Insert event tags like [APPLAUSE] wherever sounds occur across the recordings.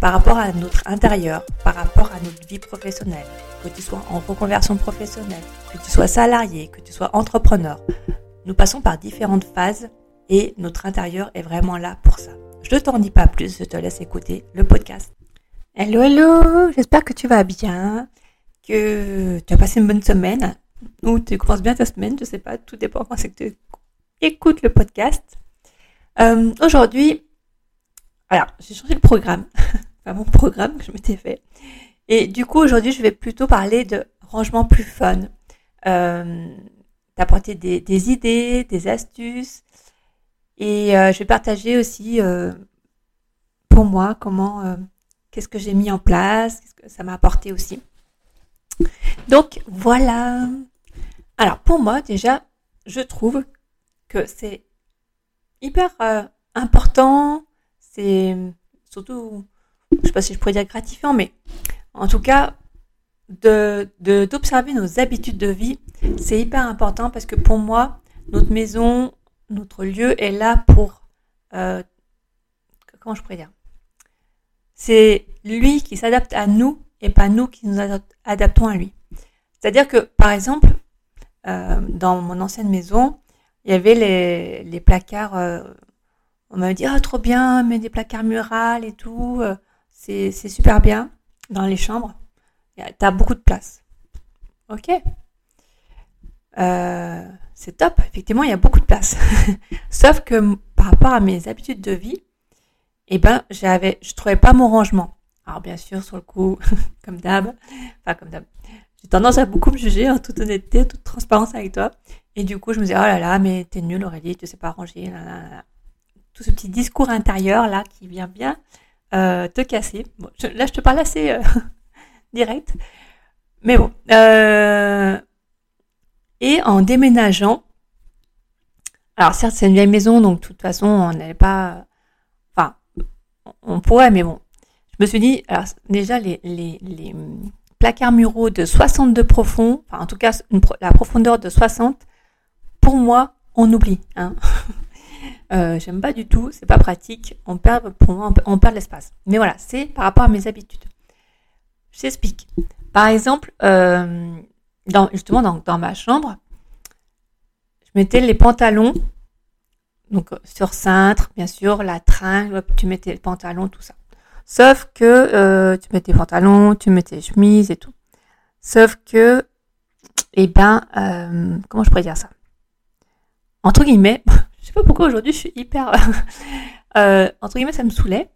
par rapport à notre intérieur, par rapport à notre vie professionnelle, que tu sois en reconversion professionnelle, que tu sois salarié, que tu sois entrepreneur. Nous passons par différentes phases et notre intérieur est vraiment là pour ça. Je ne t'en dis pas plus, je te laisse écouter le podcast. Hello, hello, j'espère que tu vas bien, que tu as passé une bonne semaine ou tu commences bien ta semaine, je sais pas, tout dépend quand c'est que tu écoutes le podcast. Euh, Aujourd'hui, alors j'ai changé le programme. [LAUGHS] mon [LAUGHS] programme que je m'étais fait. Et du coup, aujourd'hui, je vais plutôt parler de rangement plus fun, euh, d'apporter des, idées, des astuces. Et euh, je vais partager aussi euh, pour moi comment, euh, qu'est-ce que j'ai mis en place, qu'est-ce que ça m'a apporté aussi. Donc voilà. Alors pour moi, déjà, je trouve que c'est hyper important. C'est surtout sais pas si je pourrais dire gratifiant, mais en tout cas, de d'observer nos habitudes de vie, c'est hyper important parce que pour moi, notre maison, notre lieu est là pour euh, comment je pourrais dire? C'est lui qui s'adapte à nous et pas nous qui nous adaptons à lui. C'est-à-dire que, par exemple, euh, dans mon ancienne maison, il y avait les, les placards. Euh, on m'avait dit ah trop bien, mais des placards murales et tout. C'est super bien dans les chambres. Tu as beaucoup de place. Ok. Euh, c'est top. Effectivement, il y a beaucoup de place. [LAUGHS] Sauf que par rapport à mes habitudes de vie, eh ben, j'avais, je trouvais pas mon rangement. Alors bien sûr, sur le coup, [LAUGHS] comme d'hab, enfin comme d'hab, j'ai tendance à beaucoup me juger en toute honnêteté, toute transparence avec toi. Et du coup, je me disais, oh là là, mais t'es nul Aurélie, tu sais pas ranger. Tout ce petit discours intérieur là qui vient bien euh, te casser. là, je te parle assez euh, [LAUGHS] direct. Mais bon. Euh, et en déménageant, alors certes, c'est une vieille maison, donc de toute façon, on n'allait pas... Enfin, on pourrait, mais bon. Je me suis dit, alors déjà, les, les, les placards muraux de 62 profond, enfin en tout cas la profondeur de 60, pour moi, on oublie. Hein. [LAUGHS] Euh, j'aime pas du tout, c'est pas pratique. On perd, pour moi, on perd l'espace. Mais voilà, c'est par rapport à mes habitudes. Je t'explique. Par exemple, euh, justement dans, dans, ma chambre, je mettais les pantalons, donc sur cintre, bien sûr, la tringle, tu mettais les pantalons, tout ça. Sauf que euh, tu mettais les pantalons, tu mettais les chemises et tout. Sauf que, eh ben, euh, comment je pourrais dire ça? Entre guillemets, [LAUGHS] pourquoi aujourd'hui je suis hyper [LAUGHS] euh, entre guillemets ça me saoulait.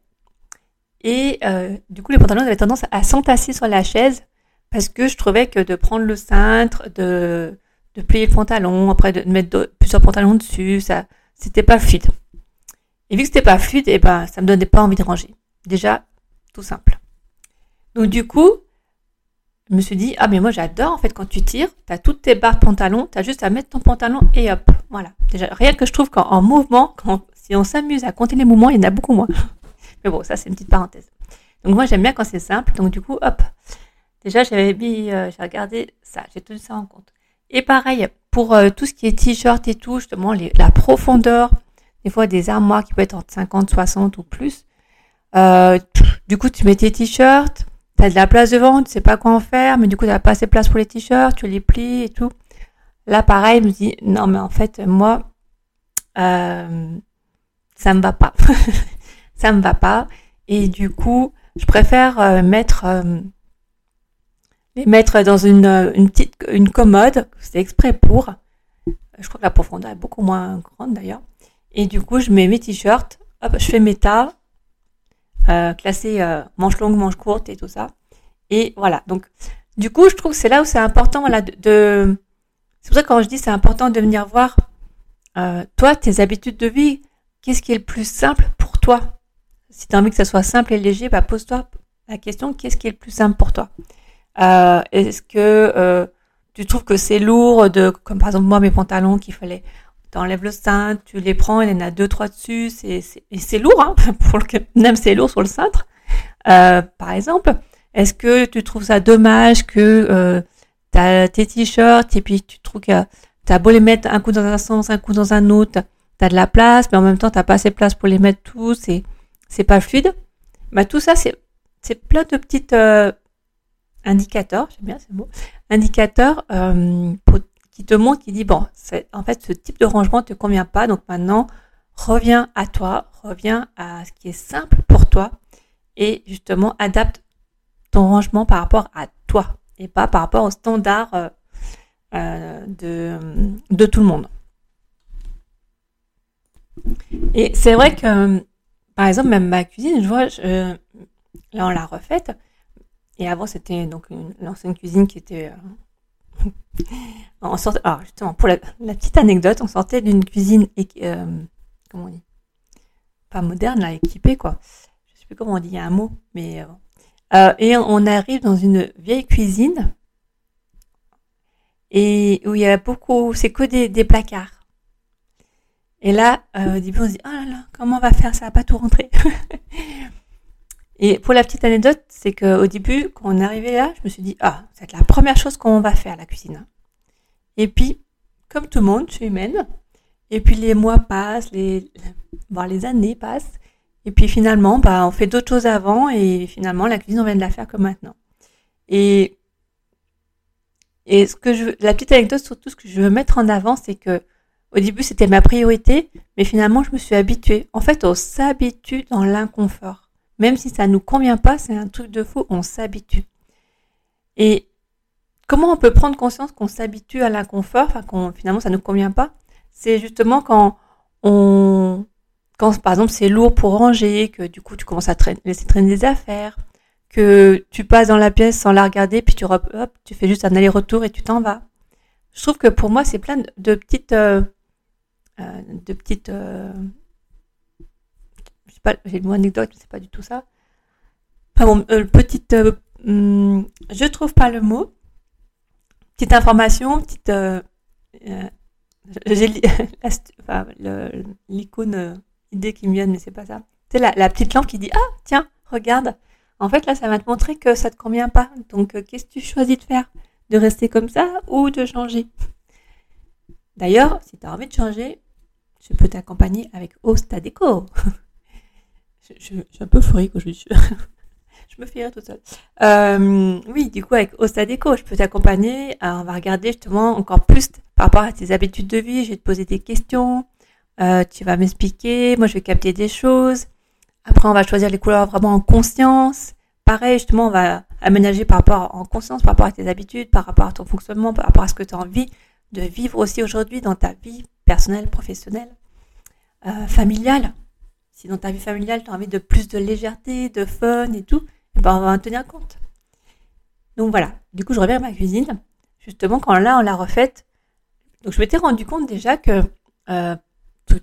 Et euh, du coup les pantalons avaient tendance à s'entasser sur la chaise parce que je trouvais que de prendre le cintre de de plier le pantalon après de mettre plusieurs pantalons dessus ça c'était pas fluide. Et vu que c'était pas fluide et eh ben ça me donnait pas envie de ranger. Déjà tout simple. Donc du coup je me suis dit, ah mais moi j'adore en fait quand tu tires, tu as toutes tes barres pantalon, tu as juste à mettre ton pantalon et hop, voilà. Déjà, rien que je trouve qu'en mouvement, quand, si on s'amuse à compter les mouvements, il y en a beaucoup moins. [LAUGHS] mais bon, ça c'est une petite parenthèse. Donc moi j'aime bien quand c'est simple, donc du coup, hop. Déjà j'avais mis, euh, j'ai regardé ça, j'ai tenu ça en compte. Et pareil, pour euh, tout ce qui est t-shirt et tout, justement, la profondeur, des fois des armoires qui peuvent être entre 50, 60 ou plus. Euh, du coup, tu mets tes t-shirts, t'as de la place devant, tu sais pas quoi en faire, mais du coup t'as pas assez de place pour les t-shirts, tu les plies et tout. Là pareil, je me dis non mais en fait moi euh, ça me va pas, [LAUGHS] ça me va pas. Et du coup je préfère euh, mettre euh, les mettre dans une, une petite une commode, c'est exprès pour. Je crois que la profondeur est beaucoup moins grande d'ailleurs. Et du coup, je mets mes t-shirts, hop, je fais mes tas, euh, classés euh, manches longues, manches courtes et tout ça. Et voilà. Donc, du coup, je trouve que c'est là où c'est important, voilà, de, c'est pour ça que quand je dis c'est important de venir voir, euh, toi, tes habitudes de vie, qu'est-ce qui est le plus simple pour toi? Si tu as envie que ça soit simple et léger, bah, pose-toi la question, qu'est-ce qui est le plus simple pour toi? Euh, Est-ce que euh, tu trouves que c'est lourd de, comme par exemple moi, mes pantalons qu'il fallait t'enlèves le cintre, tu les prends, il y en a deux, trois dessus, c'est, c'est lourd, hein, [LAUGHS] pour même c'est lourd sur le cintre, euh, par exemple. Est-ce que tu trouves ça dommage que euh, tu as tes t-shirts et puis tu trouves que as beau les mettre un coup dans un sens, un coup dans un autre, tu as de la place, mais en même temps t'as pas assez de place pour les mettre tous et c'est pas fluide. Bah tout ça c'est c'est plein de petites euh, indicateurs, j'aime bien ce mot, indicateurs euh, qui te montrent, qui dit bon, en fait ce type de rangement te convient pas, donc maintenant reviens à toi, reviens à ce qui est simple pour toi et justement adapte ton rangement par rapport à toi et pas par rapport aux standards euh, euh, de, de tout le monde. Et c'est vrai que, par exemple, même ma cuisine, je vois, là on l'a refaite. Et avant, c'était donc l'ancienne cuisine qui était. Euh, [LAUGHS] on sortait, alors justement, pour la, petite anecdote, on sortait d'une cuisine, comment on dit? Pas moderne, là, équipée, quoi. Je sais plus comment on dit, un mot, mais euh, et on arrive dans une vieille cuisine et où il y a beaucoup, c'est que des, placards. Et là, euh, au on se dit, oh là là, comment on va faire? Ça va pas tout rentrer. [LAUGHS] et pour la petite anecdote, c'est qu'au début, quand on est arrivé là, je me suis dit, ah, c'est la première chose qu'on va faire, la cuisine. Et puis, comme tout le monde, je suis humaine. Et puis les mois passent, les, voire les années passent. Et puis finalement, bah, on fait d'autres choses avant et finalement, la cuisine, on vient de la faire comme maintenant. Et, et ce que je, la petite anecdote surtout, ce que je veux mettre en avant, c'est que au début, c'était ma priorité, mais finalement, je me suis habituée. En fait, on s'habitue dans l'inconfort. Même si ça nous convient pas, c'est un truc de fou, on s'habitue. Et comment on peut prendre conscience qu'on s'habitue à l'inconfort, enfin, qu'on, finalement, ça ne nous convient pas? C'est justement quand on, quand par exemple c'est lourd pour ranger, que du coup tu commences à laisser traîner des affaires, que tu passes dans la pièce sans la regarder, puis tu hop, tu fais juste un aller-retour et tu t'en vas. Je trouve que pour moi c'est plein de, petites, euh, euh, de petites, euh, je sais j'ai le mot anecdote, mais c'est pas du tout ça. Enfin bon, petite, hum, je trouve pas le mot. Petite information, petite, j'ai [LAUGHS] l'icône idée qui me viennent, mais c'est pas ça. C'est la, petite lampe qui dit Ah, tiens, regarde. En fait, là, ça va te montrer que ça te convient pas. Donc, euh, qu'est-ce que tu choisis de faire? De rester comme ça ou de changer? D'ailleurs, si tu as envie de changer, je peux t'accompagner avec Ostadeco. [LAUGHS] je, je, je, suis un peu euphorique aujourd'hui. [LAUGHS] je me fais rire toute seule. Euh, oui, du coup, avec Ostadeco, je peux t'accompagner. On va regarder justement encore plus par rapport à tes habitudes de vie. Je vais te poser des questions. Euh, tu vas m'expliquer, moi je vais capter des choses. Après, on va choisir les couleurs vraiment en conscience. Pareil, justement, on va aménager par rapport en conscience, par rapport à tes habitudes, par rapport à ton fonctionnement, par rapport à ce que tu as envie de vivre aussi aujourd'hui dans ta vie personnelle, professionnelle, euh, familiale. Si dans ta vie familiale, tu as envie de plus de légèreté, de fun et tout, eh ben on va en tenir compte. Donc voilà, du coup, je reviens à ma cuisine. Justement, quand là, on l'a refaite, donc je m'étais rendu compte déjà que euh, tout,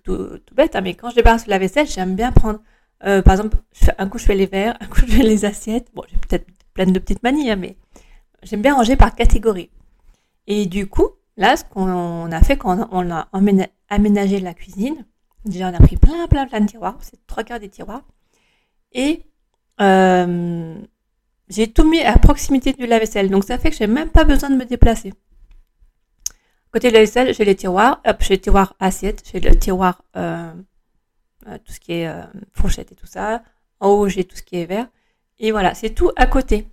bête, hein, mais quand je débarrasse la vaisselle, j'aime bien prendre, euh, par exemple, un coup je fais les verres, [LAUGHS] un coup je fais les assiettes. Bon, j'ai peut-être plein de petites manies, hein, mais j'aime bien ranger par catégorie. Et du coup, là, ce qu'on a fait quand on a aménagé la cuisine, déjà on a pris plein, plein, plein de tiroirs, c'est trois quarts des tiroirs, et euh, j'ai tout mis à proximité du lave-vaisselle. Donc ça fait que j'ai même pas besoin de me déplacer. Côté de la vaisselle, j'ai les tiroirs. Hop, j'ai le tiroir assiette, j'ai le tiroir euh, euh, tout ce qui est euh, fourchette et tout ça. En haut, j'ai tout ce qui est verre. Et voilà, c'est tout à côté.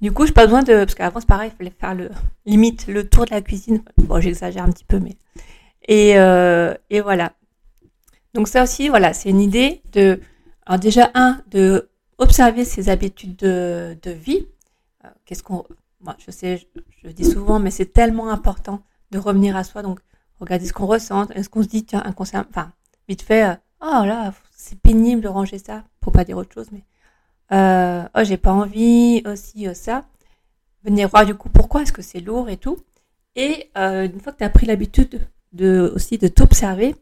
Du coup, j'ai pas besoin de parce qu'avant c'est pareil, il fallait faire le limite le tour de la cuisine. Bon, j'exagère un petit peu, mais et et voilà. Donc ça aussi, voilà, c'est une idée de alors déjà un de observer ses habitudes de, vie. Qu'est-ce qu'on, moi, je sais, je, je dis souvent, mais c'est tellement important de revenir à soi. Donc, regarder ce qu'on ressent. Est-ce qu'on se dit, tiens, inconscient, enfin, vite fait, euh, oh là, c'est pénible de ranger ça, pour pas dire autre chose, mais euh, oh, j'ai pas envie, aussi, ça. Venez voir du coup pourquoi est-ce que c'est lourd et tout. Et une fois que tu as pris l'habitude de aussi de t'observer,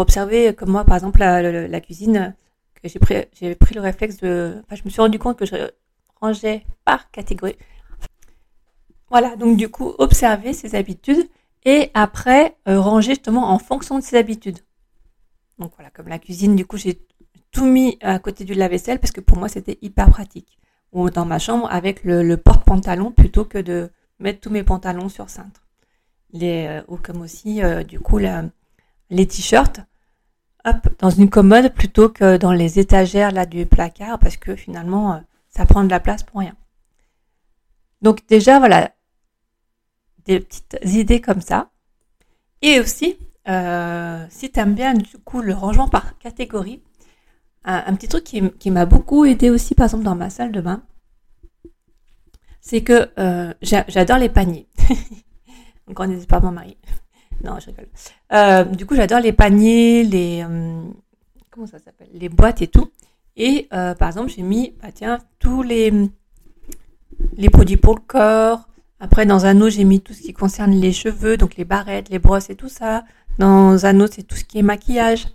observer comme moi par exemple la, cuisine, que j'ai pris j'ai pris le réflexe de, je me suis rendu compte que je rangeais par catégorie. Voilà, donc du coup observer ses habitudes et après euh, ranger justement en fonction de ses habitudes. Donc voilà, comme la cuisine, du coup j'ai tout mis à côté du lave-vaisselle parce que pour moi c'était hyper pratique. Ou dans ma chambre avec le, porte-pantalon plutôt que de mettre tous mes pantalons sur cintre. Les, euh, ou comme aussi euh, du coup les t-shirts hop, dans une commode plutôt que dans les étagères là du placard parce que finalement ça prend de la place pour rien. Donc déjà voilà, des petites idées comme ça. Et aussi, euh, si tu aimes bien du coup le rangement par catégorie, un, petit truc qui, m'a beaucoup aidé aussi par exemple dans ma salle de bain, c'est que euh, j'adore les paniers. Encore n'hésite pas mon mari. Non, je rigole. Euh, du coup, j'adore les paniers, les comment ça s'appelle, les boîtes et tout. Et par exemple, j'ai mis, bah tiens, tous les les produits pour le corps, après, dans un autre, j'ai mis tout ce qui concerne les cheveux, donc les barrettes, les brosses et tout ça. Dans un autre, c'est tout ce qui est maquillage.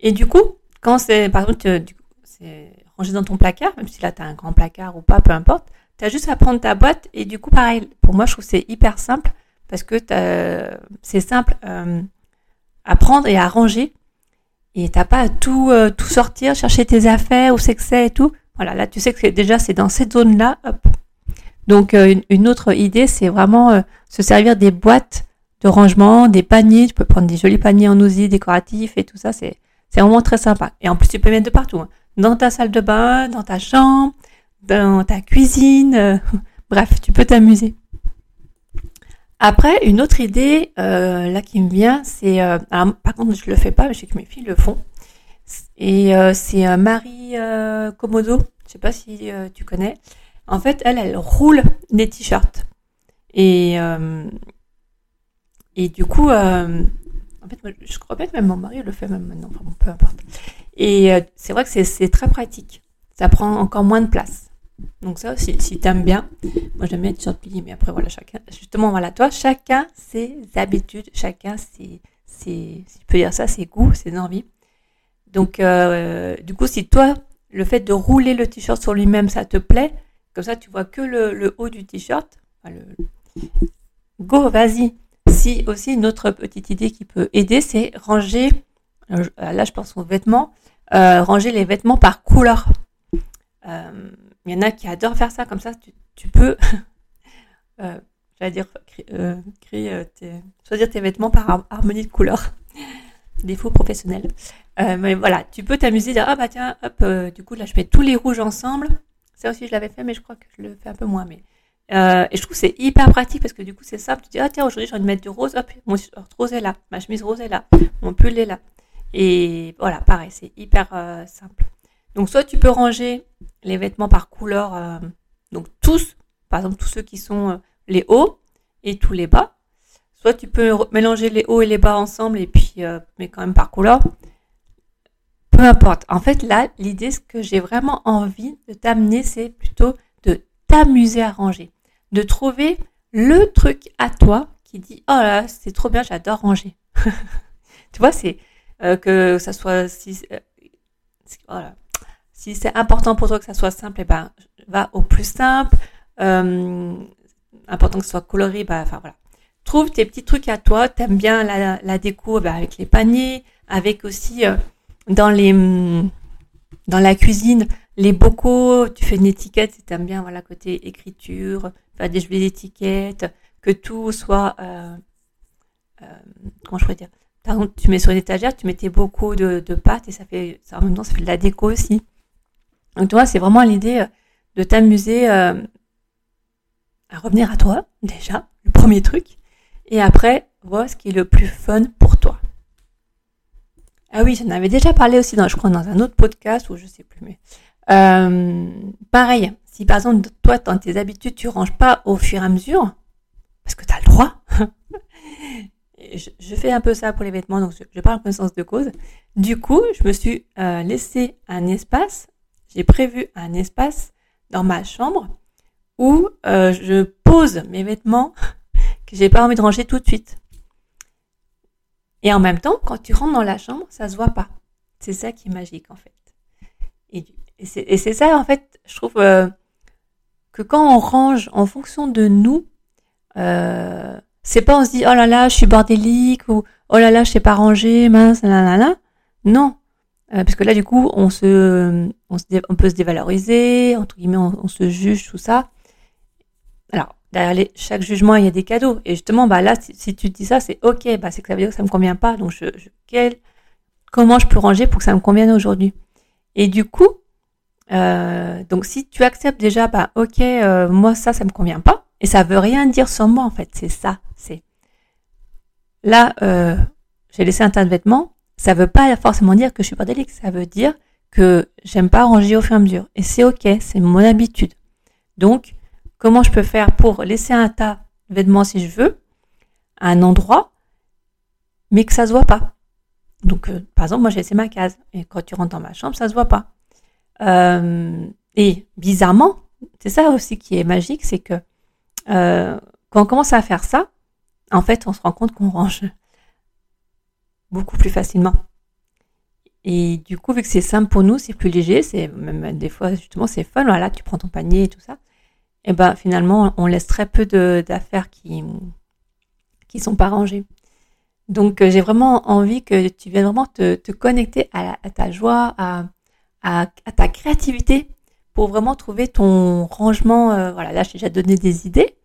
Et du coup, quand c'est, par exemple, c'est rangé dans ton placard, même si là, tu as un grand placard ou pas, peu importe, tu as juste à prendre ta boîte. Et du coup, pareil, pour moi, je trouve que c'est hyper simple parce que c'est simple euh, à prendre et à ranger. Et t'as pas à tout, euh, tout sortir, chercher tes affaires, où c'est que c'est et tout. Voilà, là, tu sais que déjà, c'est dans cette zone-là, donc euh, une, autre idée, c'est vraiment se servir des boîtes de rangement, des paniers. Tu peux prendre des jolis paniers en osier décoratifs et tout ça. C'est vraiment très sympa. Et en plus, tu peux mettre de partout. Hein. Dans ta salle de bain, dans ta chambre, dans ta cuisine. [LAUGHS] Bref, tu peux t'amuser. Après, une autre idée là qui me vient, c'est par contre je le fais pas, mais je sais que mes filles le font. Et c'est Marie Komodo. Je sais pas si tu connais. En fait, elle, elle roule des t-shirts. Et, euh, et du coup, euh, en fait, je crois bien que même mon mari le fait même maintenant, enfin bon, peu importe. Et euh, c'est vrai que c'est très pratique. Ça prend encore moins de place. Donc ça, si, si t'aimes bien, moi j'aime bien t-shirts pliés, mais après voilà, chacun, justement, voilà, toi, chacun ses habitudes, chacun ses, si tu peux dire ça, ses goûts, ses envies. Donc, du coup, si toi, le fait de rouler le t-shirt sur lui-même, ça te plaît, comme ça, tu vois que le, haut du t-shirt. Go, vas-y. Si aussi une autre petite idée qui peut aider, c'est ranger. Euh, là, je pense aux vêtements. Euh, ranger les vêtements par couleur. Euh, il y en a qui adorent faire ça. Comme ça, tu, peux. [LAUGHS] j'allais dire, choisir tes vêtements par harmonie de couleur. [LAUGHS] Défaut professionnel. mais voilà, tu peux t'amuser, dire, ah bah tiens, hop, du coup là je mets tous les rouges ensemble, ça aussi, je l'avais fait, mais je crois que je le fais un peu moins. Mais euh, et je trouve que c'est hyper pratique parce que du coup, c'est simple. Tu dis, ah tiens, aujourd'hui, j'ai envie de mettre du rose. Hop, mon short rose est là. Ma chemise rose est là. Mon pull est là. Et voilà, pareil, c'est hyper euh, simple. Donc, soit tu peux ranger les vêtements par couleur. Euh, donc, tous, par exemple, tous ceux qui sont les hauts et tous les bas. Soit tu peux mélanger les hauts et les bas ensemble et puis, mais quand même par couleur peu importe. En fait, là, l'idée, ce que j'ai vraiment envie de t'amener, c'est plutôt de t'amuser à ranger. De trouver le truc à toi qui dit, oh là, c'est trop bien, j'adore ranger. [LAUGHS] tu vois, c'est euh, que ça soit, si, euh, voilà. Si c'est important pour toi que ça soit simple, eh ben, va au plus simple. Euh, important que ce soit coloré, bah, enfin voilà. Trouve tes petits trucs à toi. T'aimes bien la, déco, bah, avec les paniers, avec aussi dans les dans la cuisine, les bocaux, tu fais une étiquette si aimes bien, voilà, côté écriture, faire des jolies étiquettes, que tout soit, euh, euh, comment je pourrais dire, par exemple, tu mets sur une étagère, tu mettais beaucoup de, de pâtes et ça fait, ça, en même temps, ça fait de la déco aussi. Donc, tu vois, c'est vraiment l'idée euh, de t'amuser à revenir à toi, déjà, le premier truc, et après, voir ce qui est le plus fun pour toi. Ah oui, j'en avais déjà parlé aussi, dans, je crois, dans un autre podcast ou je sais plus. Mais euh, pareil, si par exemple toi, dans tes habitudes, tu ranges pas au fur et à mesure, parce que tu as le droit, [LAUGHS] je, fais un peu ça pour les vêtements, donc je, parle en connaissance de cause. Du coup, je me suis euh, laissé un espace, j'ai prévu un espace dans ma chambre où euh, je pose mes vêtements [LAUGHS] que j'ai pas envie de ranger tout de suite. Et en même temps, quand tu rentres dans la chambre, ça se voit pas. C'est ça qui est magique en fait. Et, c'est ça en fait, je trouve euh, que quand on range en fonction de nous, euh, c'est pas on se dit oh là là je suis bordélique ou oh là là je sais pas ranger mince là là là non euh, parce que là du coup on se on, peut se dévaloriser entre guillemets on, se juge tout ça alors derrière chaque jugement il y a des cadeaux et justement bah là si, tu dis ça c'est ok bah c'est que ça veut dire que ça me convient pas donc je, quel, comment je peux ranger pour que ça me convienne aujourd'hui? Et du coup euh, donc si tu acceptes déjà bah ok euh, moi ça ça me convient pas et ça veut rien dire sur moi en fait, c'est ça. C'est là, j'ai laissé un tas de vêtements. Ça veut pas forcément dire que je suis pas délicat. Ça veut dire que j'aime pas ranger au fur et à mesure. Et c'est ok, c'est mon habitude. Donc, comment je peux faire pour laisser un tas de vêtements si je veux, à un endroit, mais que ça se voit pas? Donc, euh, par exemple, moi j'ai laissé ma case. Et quand tu rentres dans ma chambre, ça se voit pas. Euh, et bizarrement, c'est ça aussi qui est magique, c'est que euh, quand on commence à faire ça, en fait, on se rend compte qu'on range beaucoup plus facilement. Et du coup, vu que c'est simple pour nous, c'est plus léger, c'est même des fois justement c'est fun. Voilà, tu prends ton panier et tout ça. Et ben finalement, on laisse très peu d'affaires qui qui sont pas rangées. Donc euh, j'ai vraiment envie que tu viennes vraiment te, te connecter à, ta joie, à, à, à, ta créativité pour vraiment trouver ton rangement. Euh, voilà, là, j'ai déjà donné des idées.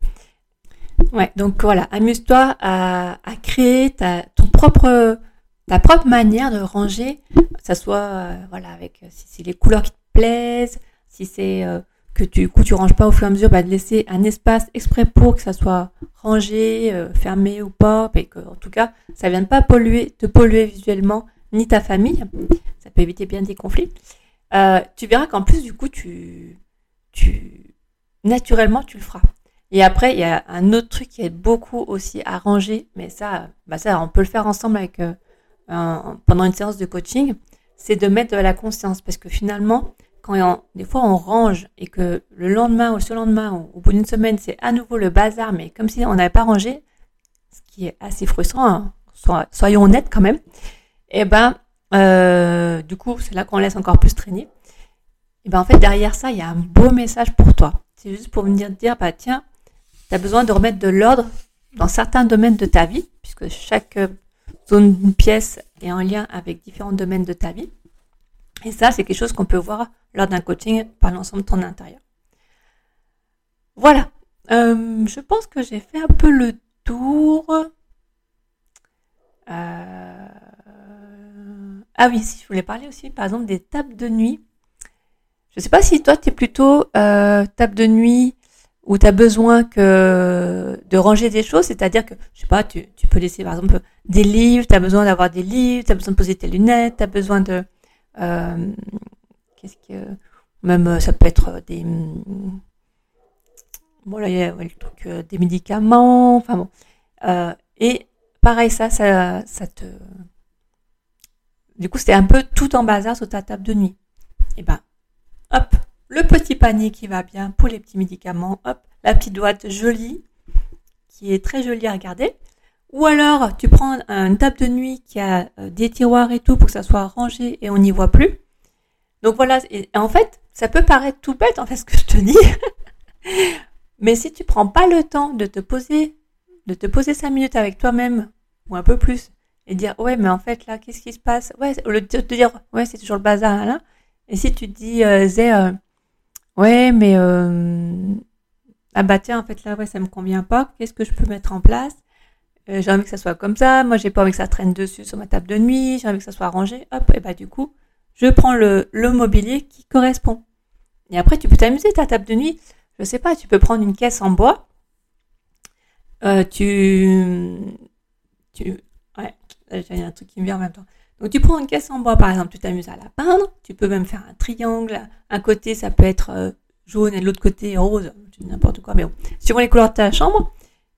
Ouais, donc voilà, amuse-toi à, à, créer ta, ton propre, ta propre manière de ranger, que ça soit, euh, voilà, avec si c'est les couleurs qui te plaisent, si c'est euh, que tu, coup, tu ranges pas au fur et à mesure, bah, de laisser un espace exprès pour que ça soit rangé, fermé ou pas, et que, en tout cas, ça vienne pas polluer, te polluer visuellement, ni ta famille. Ça peut éviter bien des conflits. Euh, tu verras qu'en plus, du coup, tu, tu, naturellement, tu le feras. Et après, il y a un autre truc qui est beaucoup aussi à ranger, mais ça, bah ça, on peut le faire ensemble avec, euh, pendant une séance de coaching, c'est de mettre de la conscience, parce que finalement, quand des fois on range et que le lendemain ou le surlendemain ou au bout d'une semaine, c'est à nouveau le bazar, mais comme si on n'avait pas rangé, ce qui est assez frustrant, hein, soyons honnêtes quand même, et eh ben, euh, du coup, c'est là qu'on laisse encore plus traîner. Et ben en fait, derrière ça, il y a un beau message pour toi. C'est juste pour venir te dire, bah tiens, tu as besoin de remettre de l'ordre dans certains domaines de ta vie, puisque chaque d'une pièce est en lien avec différents domaines de ta vie. Et ça, c'est quelque chose qu'on peut voir lors d'un coaching par l'ensemble de ton intérieur. Voilà. Euh, je pense que j'ai fait un peu le tour. Euh, ah oui, si je voulais parler aussi, par exemple, des tables de nuit. Je ne sais pas si toi, tu es plutôt euh, table de nuit où tu as besoin que de ranger des choses, c'est-à-dire que, je sais pas, tu, tu peux laisser par exemple des livres, tu as besoin d'avoir des livres, tu as besoin de poser tes lunettes, tu as besoin de... Euh, Qu'est-ce que... Même ça peut être des... Bon là, il y a le truc, euh, des médicaments, enfin bon. Euh, et pareil, ça, ça, ça te du coup, c'était un peu tout en bazar sur ta table de nuit. Et eh ben, hop, le petit panier qui va bien pour les petits médicaments, hop, la petite boîte jolie, qui est très jolie à regarder. Ou alors, tu prends une table de nuit qui a euh, des tiroirs et tout pour que ça soit rangé et on n'y voit plus. Donc voilà, et en fait, ça peut paraître tout bête en fait ce que je te dis. [LAUGHS] Mais si tu prends pas le temps de te poser, de te poser cinq minutes avec toi-même, ou un peu plus, et dire ouais mais en fait là qu'est-ce qui se passe? Ouais au lieu de te dire ouais c'est toujours le bazar là et si tu te dis euh, Zé, euh, ouais mais euh, ah bah tiens en fait là ouais ça me convient pas. Qu'est-ce que je peux mettre en place? Euh, j'ai envie que ça soit comme ça. Moi j'ai pas envie que ça traîne dessus sur ma table de nuit. J'ai envie que ça soit rangé. Hop et bah du coup je prends le, le mobilier qui correspond. Et après tu peux t'amuser ta table de nuit. Je sais pas tu peux prendre une caisse en bois. Euh, tu tu euh, j'ai un truc qui me vient en même temps. Donc tu prends une caisse en bois par exemple, tu t'amuses à la peindre, tu peux même faire un triangle, un côté ça peut être euh, jaune et l'autre côté rose, n'importe quoi, mais bon, suivant les couleurs de ta chambre.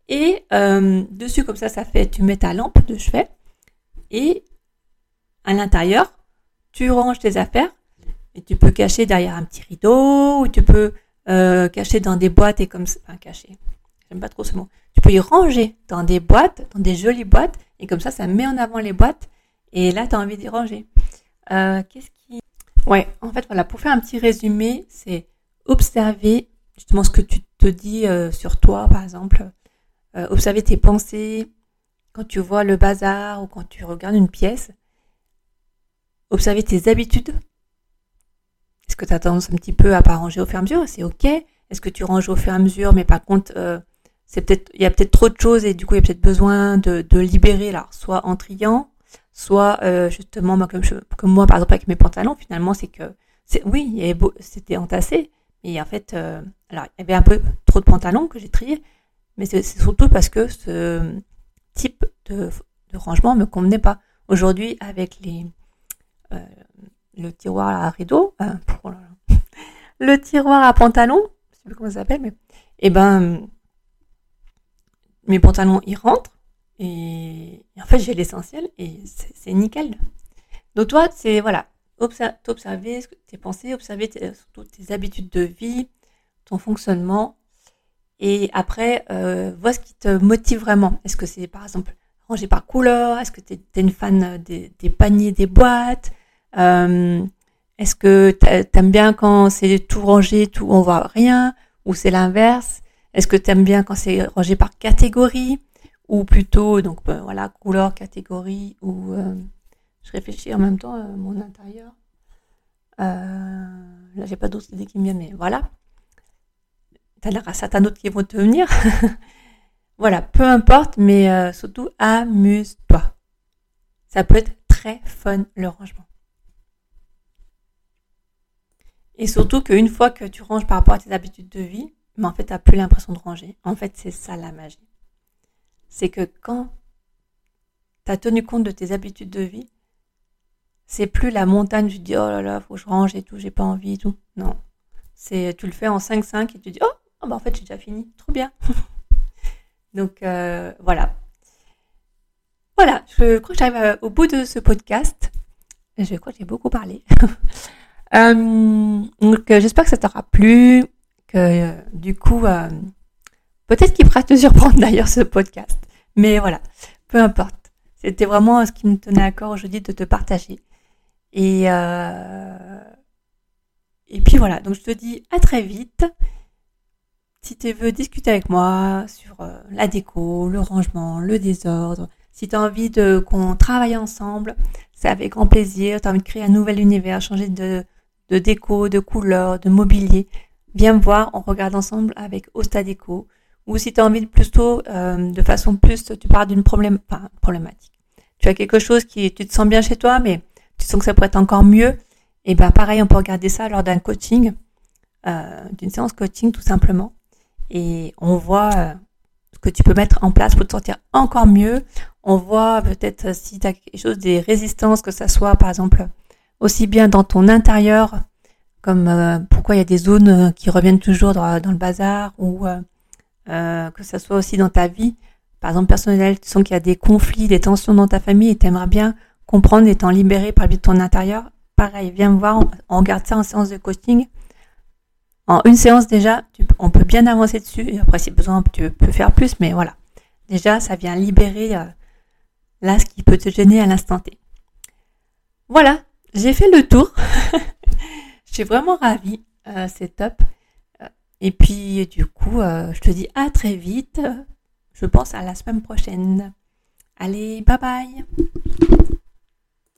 Et euh, dessus, comme ça, ça fait, tu mets ta lampe de chevet. Et à l'intérieur, tu ranges tes affaires. Et tu peux cacher derrière un petit rideau, ou tu peux euh, cacher dans des boîtes et comme ça. Enfin, cacher. J'aime pas trop ce mot. Tu peux y ranger dans des boîtes, dans des jolies boîtes. Et comme ça, ça met en avant les boîtes. Et là, tu as envie d'y ranger. Euh, Qu'est-ce qui... Ouais, en fait, voilà, pour faire un petit résumé, c'est observer justement ce que tu te dis euh, sur toi, par exemple. Euh, observer tes pensées quand tu vois le bazar ou quand tu regardes une pièce. Observer tes habitudes. Est-ce que tu as tendance un petit peu à pas ranger au fur et à mesure? C'est ok. Est-ce que tu ranges au fur et à mesure, mais par contre, euh, c'est peut-être, il y a peut-être trop de choses et du coup, il y a peut-être besoin de, de libérer, là, soit en triant, soit euh, justement, comme, moi, par exemple, avec mes pantalons, finalement, c'est que, oui, c'était entassé, mais en fait, euh, alors, il y avait un peu trop de pantalons que j'ai triés, mais c'est surtout parce que ce type de, de rangement me convenait pas. Aujourd'hui, avec les euh, le tiroir à rideau, le tiroir à pantalon, je sais plus comment ça s'appelle, mais eh ben mes pantalons ils rentrent et, en fait j'ai l'essentiel et c'est nickel. Donc toi c'est voilà, t'observer tes pensées, observer surtout tes habitudes de vie, ton fonctionnement. Et après, euh, vois ce qui te motive vraiment. Est-ce que c'est par exemple rangé par couleur? Est-ce que tu es, une fan des, des, paniers, des boîtes? Euh, Est-ce que t'aimes bien quand c'est tout rangé, tout on voit rien? Ou c'est l'inverse? Est-ce que t'aimes bien quand c'est rangé par catégorie? Ou plutôt, donc ben, voilà, couleur, catégorie ou... Euh, je réfléchis en même temps à mon intérieur. là, j'ai pas d'autres idées qui me viennent, mais voilà t'as l'air à certains autres qui vont te venir. [LAUGHS] voilà, peu importe, mais euh, surtout amuse-toi. Ça peut être très fun le rangement. Et surtout qu'une fois que tu ranges par rapport à tes habitudes de vie, mais en fait, tu n'as plus l'impression de ranger. En fait, c'est ça la magie. C'est que quand tu as tenu compte de tes habitudes de vie, c'est plus la montagne, tu dis, oh là là, faut que je range et tout, j'ai pas envie tout. Non. C'est, tu le fais en 5-5 et tu dis, oh, oh bah en fait j'ai déjà fini, trop bien. [LAUGHS] Donc euh, voilà. Voilà, je crois que j'arrive euh, au bout de ce podcast. Je crois que j'ai beaucoup parlé. [LAUGHS] euh, donc j'espère que ça t'aura plu, que du coup, peut-être qu'il pourra te surprendre [LAUGHS] d'ailleurs ce podcast. Mais voilà, peu importe. C'était vraiment ce qui me tenait à cœur aujourd'hui de te partager. Et, et puis voilà, donc je te dis à très vite. Si tu veux discuter avec moi sur euh, la déco, le rangement, le désordre, si tu as envie de qu'on travaille ensemble, c'est avec grand plaisir. Tu as envie de créer un nouvel univers, changer de, de déco, de couleur, de mobilier, viens me voir, on regarde ensemble avec Osta Déco. Ou si tu as envie de plutôt, euh, de façon plus, tu parles d'une problématique. Tu as quelque chose qui, tu te sens bien chez toi, mais tu sens que ça pourrait être encore mieux. Et ben pareil, on peut regarder ça lors d'un coaching, euh, d'une séance coaching tout simplement et on voit euh, ce que tu peux mettre en place pour te sentir encore mieux. On voit peut-être euh, si tu as quelque chose, des résistances, que ça soit par exemple aussi bien dans ton intérieur, comme pourquoi il y a des zones qui reviennent toujours dans, le bazar, ou euh, que ça soit aussi dans ta vie. Par exemple, personnel, tu sens qu'il y a des conflits, des tensions dans ta famille et tu aimerais bien comprendre et t'en libérer par le biais de ton intérieur. Pareil, viens me voir, on, regarde ça en séance de coaching en une séance déjà, on peut bien avancer dessus. Après, si besoin, tu peux faire plus, mais voilà. Déjà, ça vient libérer euh, là ce qui peut te gêner à l'instant T. Voilà, j'ai fait le tour. [LAUGHS] je suis vraiment ravie. Euh, c'est top. Euh, et puis, du coup, je te dis à très vite. Je pense à la semaine prochaine. Allez, bye bye